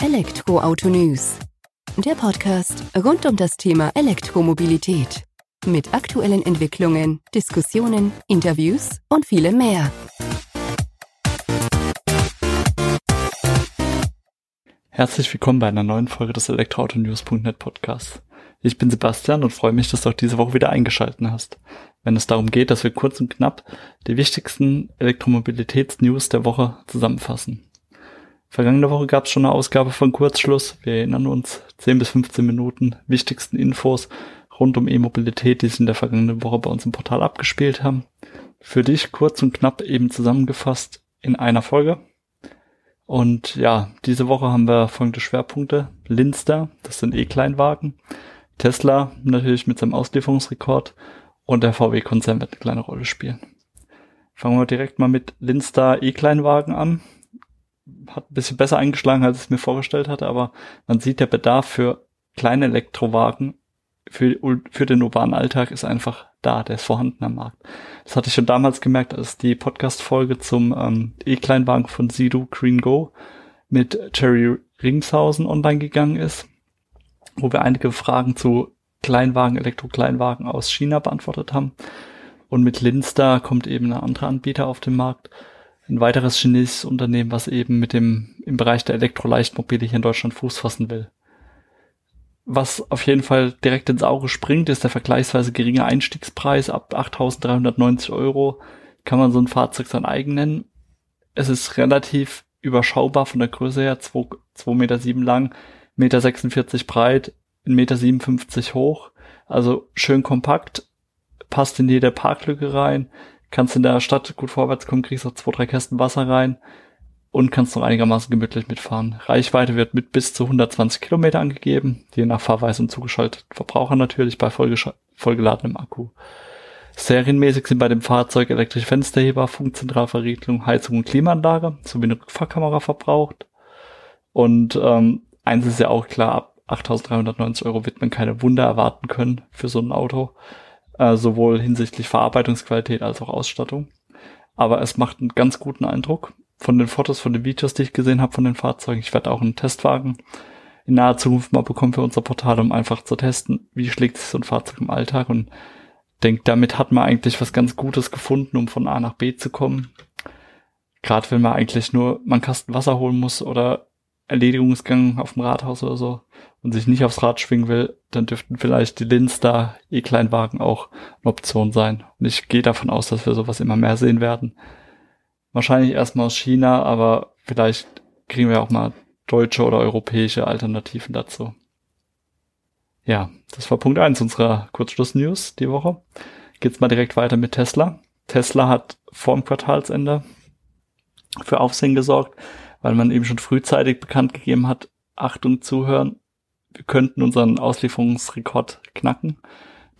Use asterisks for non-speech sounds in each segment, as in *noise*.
Elektroauto News. Der Podcast rund um das Thema Elektromobilität. Mit aktuellen Entwicklungen, Diskussionen, Interviews und vielem mehr. Herzlich willkommen bei einer neuen Folge des Elektroautonews.net Podcasts. Ich bin Sebastian und freue mich, dass du auch diese Woche wieder eingeschalten hast, wenn es darum geht, dass wir kurz und knapp die wichtigsten Elektromobilitätsnews der Woche zusammenfassen. Vergangene Woche gab es schon eine Ausgabe von Kurzschluss. Wir erinnern uns, 10 bis 15 Minuten wichtigsten Infos rund um E-Mobilität, die sich in der vergangenen Woche bei uns im Portal abgespielt haben. Für dich kurz und knapp eben zusammengefasst in einer Folge. Und ja, diese Woche haben wir folgende Schwerpunkte. Linster, das sind E-Kleinwagen. Tesla natürlich mit seinem Auslieferungsrekord und der VW-Konzern wird eine kleine Rolle spielen. Fangen wir direkt mal mit Linster E-Kleinwagen an hat ein bisschen besser eingeschlagen, als ich es mir vorgestellt hatte, aber man sieht, der Bedarf für kleine Elektrowagen für, für den urbanen Alltag ist einfach da, der ist vorhanden am Markt. Das hatte ich schon damals gemerkt, als die Podcast-Folge zum ähm, E-Kleinwagen von Sidu Green Go mit Jerry Ringshausen online gegangen ist, wo wir einige Fragen zu Kleinwagen, Elektro-Kleinwagen aus China beantwortet haben. Und mit Linster kommt eben ein anderer Anbieter auf den Markt ein weiteres chinesisches Unternehmen, was eben mit dem im Bereich der Elektroleichtmobile hier in Deutschland Fuß fassen will. Was auf jeden Fall direkt ins Auge springt, ist der vergleichsweise geringe Einstiegspreis. Ab 8.390 Euro kann man so ein Fahrzeug sein eigen nennen. Es ist relativ überschaubar von der Größe her, 2,7 Meter sieben lang, Meter 46 breit, 1,57 Meter 57 hoch. Also schön kompakt, passt in jede Parklücke rein, kannst in der Stadt gut vorwärts kommen, kriegst auch zwei, drei Kästen Wasser rein und kannst noch einigermaßen gemütlich mitfahren. Reichweite wird mit bis zu 120 Kilometer angegeben, je nach Fahrweise und zugeschalteten Verbraucher natürlich bei vollgeladenem Akku. Serienmäßig sind bei dem Fahrzeug elektrische Fensterheber, Funkzentralverriegelung, Heizung und Klimaanlage sowie eine Rückfahrkamera verbraucht. Und ähm, eins ist ja auch klar, ab 8.390 Euro wird man keine Wunder erwarten können für so ein Auto äh, sowohl hinsichtlich Verarbeitungsqualität als auch Ausstattung. Aber es macht einen ganz guten Eindruck von den Fotos, von den Videos, die ich gesehen habe von den Fahrzeugen. Ich werde auch einen Testwagen in naher Zukunft mal bekommen für unser Portal, um einfach zu testen, wie schlägt sich so ein Fahrzeug im Alltag und denke, damit hat man eigentlich was ganz Gutes gefunden, um von A nach B zu kommen. Gerade wenn man eigentlich nur man Kasten Wasser holen muss oder Erledigungsgang auf dem Rathaus oder so und sich nicht aufs Rad schwingen will, dann dürften vielleicht die Linster E-Kleinwagen auch eine Option sein. Und ich gehe davon aus, dass wir sowas immer mehr sehen werden. Wahrscheinlich erstmal aus China, aber vielleicht kriegen wir auch mal deutsche oder europäische Alternativen dazu. Ja, das war Punkt eins unserer Kurzschluss-News die Woche. Geht's mal direkt weiter mit Tesla. Tesla hat vorm Quartalsende für Aufsehen gesorgt, weil man eben schon frühzeitig bekannt gegeben hat, Achtung zuhören, wir könnten unseren Auslieferungsrekord knacken,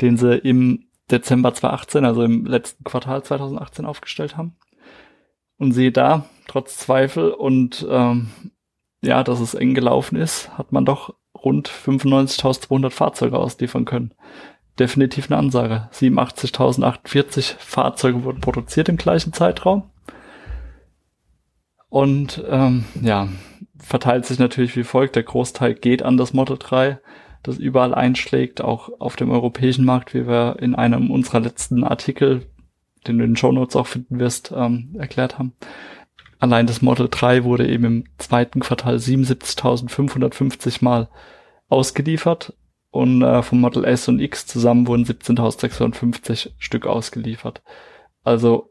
den sie im Dezember 2018, also im letzten Quartal 2018 aufgestellt haben. Und siehe da, trotz Zweifel und ähm, ja, dass es eng gelaufen ist, hat man doch rund 95.200 Fahrzeuge ausliefern können. Definitiv eine Ansage. 87.048 Fahrzeuge wurden produziert im gleichen Zeitraum. Und ähm, ja, verteilt sich natürlich wie folgt. Der Großteil geht an das Model 3, das überall einschlägt, auch auf dem europäischen Markt, wie wir in einem unserer letzten Artikel, den du in den Show Notes auch finden wirst, ähm, erklärt haben. Allein das Model 3 wurde eben im zweiten Quartal 77.550 Mal ausgeliefert und äh, vom Model S und X zusammen wurden 17.650 Stück ausgeliefert. Also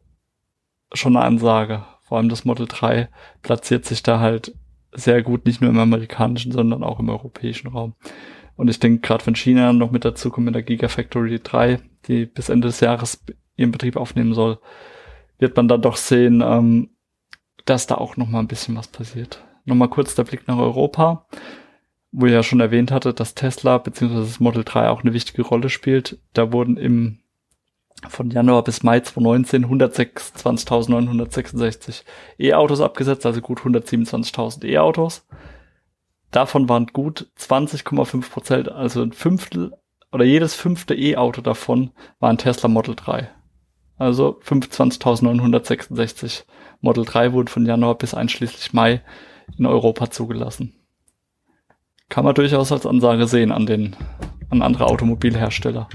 schon eine Ansage vor allem das Model 3 platziert sich da halt sehr gut, nicht nur im amerikanischen, sondern auch im europäischen Raum. Und ich denke, gerade wenn China noch mit dazu kommt mit der Gigafactory 3, die bis Ende des Jahres ihren Betrieb aufnehmen soll, wird man dann doch sehen, ähm, dass da auch noch mal ein bisschen was passiert. Nochmal kurz der Blick nach Europa, wo ich ja schon erwähnt hatte, dass Tesla bzw. das Model 3 auch eine wichtige Rolle spielt. Da wurden im von Januar bis Mai 2019 126.966 E-Autos abgesetzt, also gut 127.000 E-Autos. Davon waren gut 20,5 Prozent, also ein Fünftel oder jedes fünfte E-Auto davon war ein Tesla Model 3. Also 25.966 Model 3 wurden von Januar bis einschließlich Mai in Europa zugelassen. kann man durchaus als Ansage sehen an den, an andere Automobilhersteller.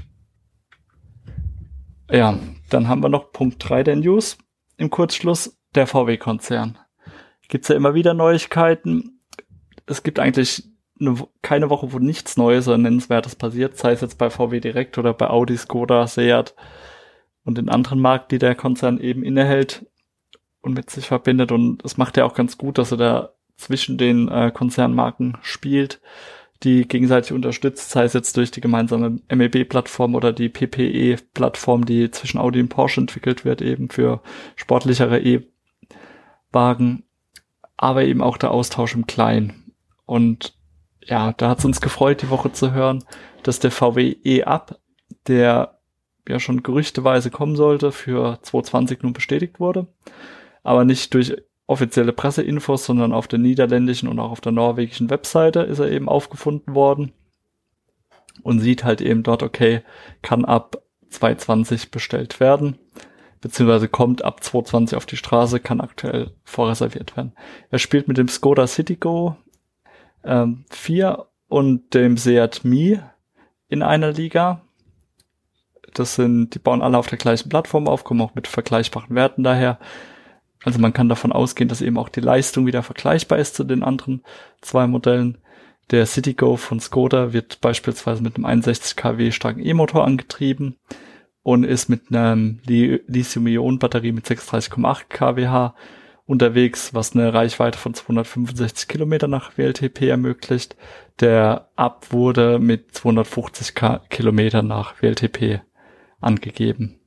Ja, dann haben wir noch Punkt 3 der News im Kurzschluss, der VW-Konzern. Gibt's ja immer wieder Neuigkeiten. Es gibt eigentlich eine, keine Woche, wo nichts Neues oder Nennenswertes passiert, sei es jetzt bei VW direkt oder bei Audi, Skoda, Seat und den anderen Markt, die der Konzern eben innehält und mit sich verbindet. Und es macht ja auch ganz gut, dass er da zwischen den äh, Konzernmarken spielt, die gegenseitig unterstützt, sei es jetzt durch die gemeinsame MEB-Plattform oder die PPE-Plattform, die zwischen Audi und Porsche entwickelt wird, eben für sportlichere E-Wagen, aber eben auch der Austausch im Kleinen. Und ja, da hat es uns gefreut, die Woche zu hören, dass der VW E-Up, der ja schon gerüchteweise kommen sollte, für 2020 nun bestätigt wurde, aber nicht durch offizielle Presseinfos, sondern auf der niederländischen und auch auf der norwegischen Webseite ist er eben aufgefunden worden und sieht halt eben dort, okay, kann ab 220 bestellt werden, beziehungsweise kommt ab 220 auf die Straße, kann aktuell vorreserviert werden. Er spielt mit dem Skoda Citigo ähm, 4 und dem Seat Mi in einer Liga. Das sind, die bauen alle auf der gleichen Plattform auf, kommen auch mit vergleichbaren Werten daher. Also man kann davon ausgehen, dass eben auch die Leistung wieder vergleichbar ist zu den anderen zwei Modellen. Der Citigo von Skoda wird beispielsweise mit einem 61 kW starken E-Motor angetrieben und ist mit einer Lithium-Ionen-Batterie mit 36,8 kWh unterwegs, was eine Reichweite von 265 Kilometer nach WLTP ermöglicht. Der Up wurde mit 250 Kilometer nach WLTP angegeben.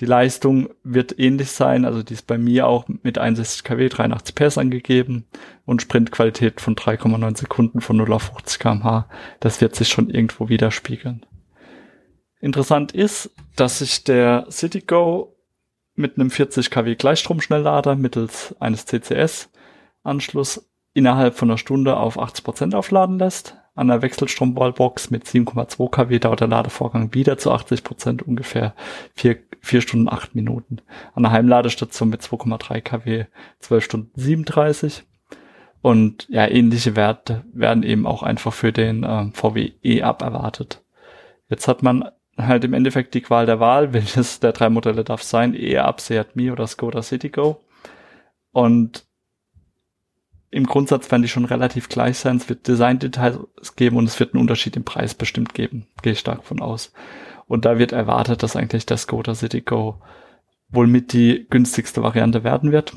Die Leistung wird ähnlich sein, also die ist bei mir auch mit 61 kW 83 PS angegeben und Sprintqualität von 3,9 Sekunden von 0 auf 50 kmh. Das wird sich schon irgendwo widerspiegeln. Interessant ist, dass sich der Citigo mit einem 40 kW Gleichstromschnelllader mittels eines CCS Anschluss innerhalb von einer Stunde auf 80 Prozent aufladen lässt. An der Wechselstromwallbox mit 7,2 kW dauert der Ladevorgang wieder zu 80 Prozent ungefähr 4, 4 Stunden 8 Minuten. An der Heimladestation mit 2,3 kW 12 Stunden 37. Und ja, ähnliche Werte werden eben auch einfach für den äh, VW E-Up erwartet. Jetzt hat man halt im Endeffekt die Qual der Wahl, *laughs* welches der drei Modelle darf sein, E-Up, Seat Mi oder Skoda Citigo. Und im Grundsatz werden die schon relativ gleich sein. Es wird Design-Details geben und es wird einen Unterschied im Preis bestimmt geben. Gehe ich stark von aus. Und da wird erwartet, dass eigentlich der Skoda City Go wohl mit die günstigste Variante werden wird,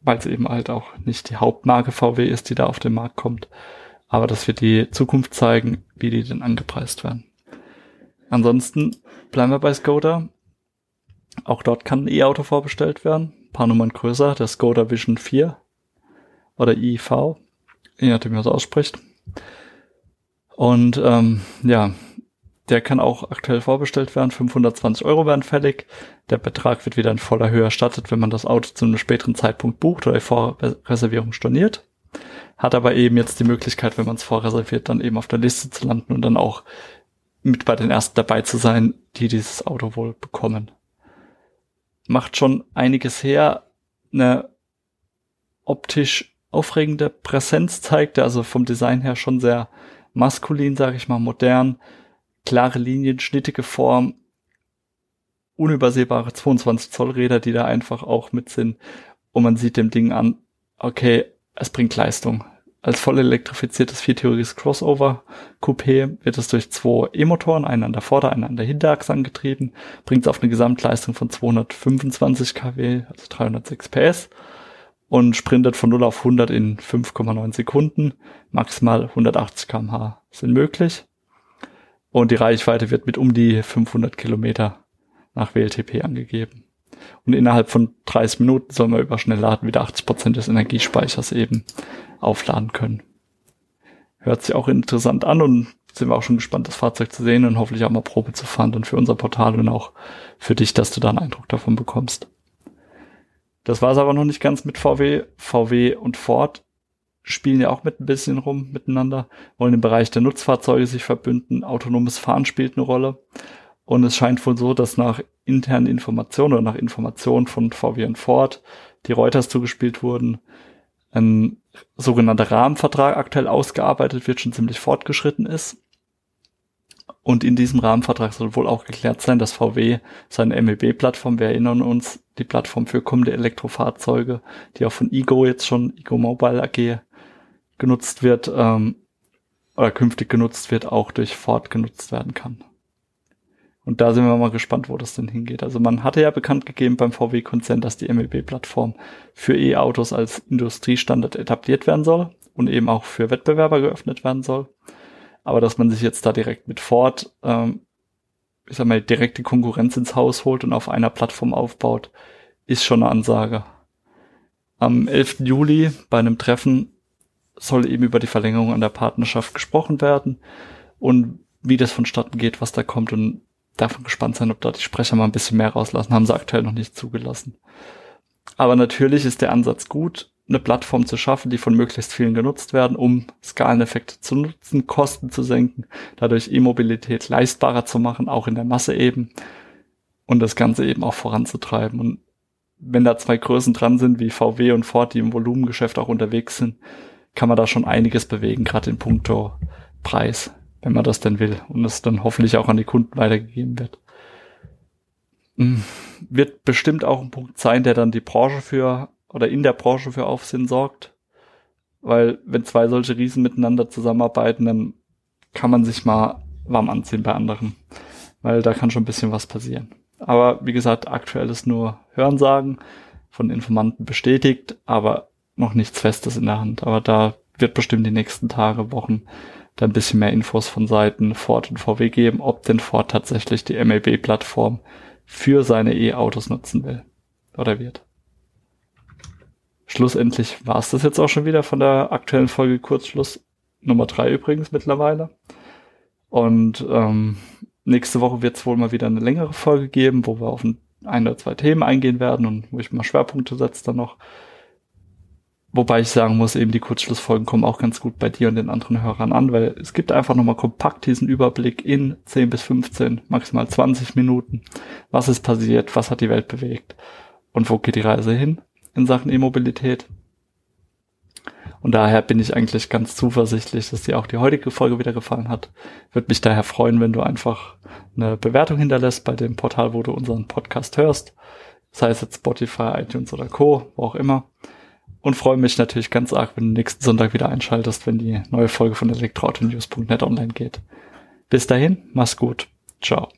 weil es eben halt auch nicht die Hauptmarke VW ist, die da auf den Markt kommt. Aber das wird die Zukunft zeigen, wie die denn angepreist werden. Ansonsten bleiben wir bei Skoda. Auch dort kann ein E-Auto vorbestellt werden. Ein paar Nummern größer, der Skoda Vision 4 oder IV, je nachdem, wie man es ausspricht. Und ähm, ja, der kann auch aktuell vorbestellt werden. 520 Euro werden fällig. Der Betrag wird wieder in voller Höhe erstattet, wenn man das Auto zu einem späteren Zeitpunkt bucht oder die Vorreservierung storniert. Hat aber eben jetzt die Möglichkeit, wenn man es vorreserviert, dann eben auf der Liste zu landen und dann auch mit bei den ersten dabei zu sein, die dieses Auto wohl bekommen. Macht schon einiges her. Eine optisch aufregende Präsenz zeigt, der also vom Design her schon sehr maskulin, sage ich mal, modern, klare Linien, schnittige Form, unübersehbare 22 Zoll Räder, die da einfach auch mit sind. Und man sieht dem Ding an, okay, es bringt Leistung. Als voll elektrifiziertes viertüriges Crossover Coupé wird es durch zwei E-Motoren, einen an der Vorder-, einen an der Hinterachse angetrieben, bringt es auf eine Gesamtleistung von 225 kW, also 306 PS und sprintet von 0 auf 100 in 5,9 Sekunden. Maximal 180 kmh sind möglich. Und die Reichweite wird mit um die 500 Kilometer nach WLTP angegeben. Und innerhalb von 30 Minuten soll man über Schnellladen wieder 80 Prozent des Energiespeichers eben aufladen können. Hört sich auch interessant an und sind wir auch schon gespannt, das Fahrzeug zu sehen und hoffentlich auch mal Probe zu fahren und für unser Portal und auch für dich, dass du da einen Eindruck davon bekommst. Das war es aber noch nicht ganz mit VW. VW und Ford spielen ja auch mit ein bisschen rum miteinander, wollen im Bereich der Nutzfahrzeuge sich verbünden. Autonomes Fahren spielt eine Rolle. Und es scheint wohl so, dass nach internen Informationen oder nach Informationen von VW und Ford, die Reuters zugespielt wurden, ein sogenannter Rahmenvertrag aktuell ausgearbeitet wird, schon ziemlich fortgeschritten ist. Und in diesem Rahmenvertrag soll wohl auch geklärt sein, dass VW seine MEB-Plattform, wir erinnern uns, die Plattform für kommende Elektrofahrzeuge, die auch von Ego jetzt schon, Ego Mobile AG genutzt wird, ähm, oder künftig genutzt wird, auch durch Ford genutzt werden kann. Und da sind wir mal gespannt, wo das denn hingeht. Also man hatte ja bekannt gegeben beim VW-Konzern, dass die MEB-Plattform für E-Autos als Industriestandard etabliert werden soll und eben auch für Wettbewerber geöffnet werden soll. Aber dass man sich jetzt da direkt mit Ford, ähm, ich sag mal, direkt die Konkurrenz ins Haus holt und auf einer Plattform aufbaut, ist schon eine Ansage. Am 11. Juli bei einem Treffen soll eben über die Verlängerung an der Partnerschaft gesprochen werden und wie das vonstatten geht, was da kommt und davon gespannt sein, ob da die Sprecher mal ein bisschen mehr rauslassen. Haben sie aktuell noch nicht zugelassen. Aber natürlich ist der Ansatz gut, eine Plattform zu schaffen, die von möglichst vielen genutzt werden, um Skaleneffekte zu nutzen, Kosten zu senken, dadurch E-Mobilität leistbarer zu machen, auch in der Masse eben, und das Ganze eben auch voranzutreiben. Und wenn da zwei Größen dran sind, wie VW und Ford, die im Volumengeschäft auch unterwegs sind, kann man da schon einiges bewegen, gerade in puncto Preis wenn man das denn will und es dann hoffentlich auch an die Kunden weitergegeben wird. Hm, wird bestimmt auch ein Punkt sein, der dann die Branche für oder in der Branche für Aufsehen sorgt, weil wenn zwei solche Riesen miteinander zusammenarbeiten, dann kann man sich mal warm anziehen bei anderen, weil da kann schon ein bisschen was passieren. Aber wie gesagt, aktuell ist nur Hörensagen von Informanten bestätigt, aber noch nichts Festes in der Hand. Aber da wird bestimmt die nächsten Tage, Wochen da ein bisschen mehr Infos von Seiten Ford und VW geben, ob denn Ford tatsächlich die MAB-Plattform für seine E-Autos nutzen will oder wird. Schlussendlich war es das jetzt auch schon wieder von der aktuellen Folge Kurzschluss Nummer drei übrigens mittlerweile. Und ähm, nächste Woche wird es wohl mal wieder eine längere Folge geben, wo wir auf ein, ein oder zwei Themen eingehen werden und wo ich mal Schwerpunkte setze dann noch. Wobei ich sagen muss, eben die Kurzschlussfolgen kommen auch ganz gut bei dir und den anderen Hörern an, weil es gibt einfach nochmal kompakt diesen Überblick in 10 bis 15, maximal 20 Minuten. Was ist passiert? Was hat die Welt bewegt? Und wo geht die Reise hin in Sachen E-Mobilität? Und daher bin ich eigentlich ganz zuversichtlich, dass dir auch die heutige Folge wieder gefallen hat. Würde mich daher freuen, wenn du einfach eine Bewertung hinterlässt bei dem Portal, wo du unseren Podcast hörst. Sei es jetzt Spotify, iTunes oder Co., wo auch immer und freue mich natürlich ganz arg, wenn du nächsten Sonntag wieder einschaltest, wenn die neue Folge von elektroautonews.net online geht. Bis dahin, mach's gut. Ciao.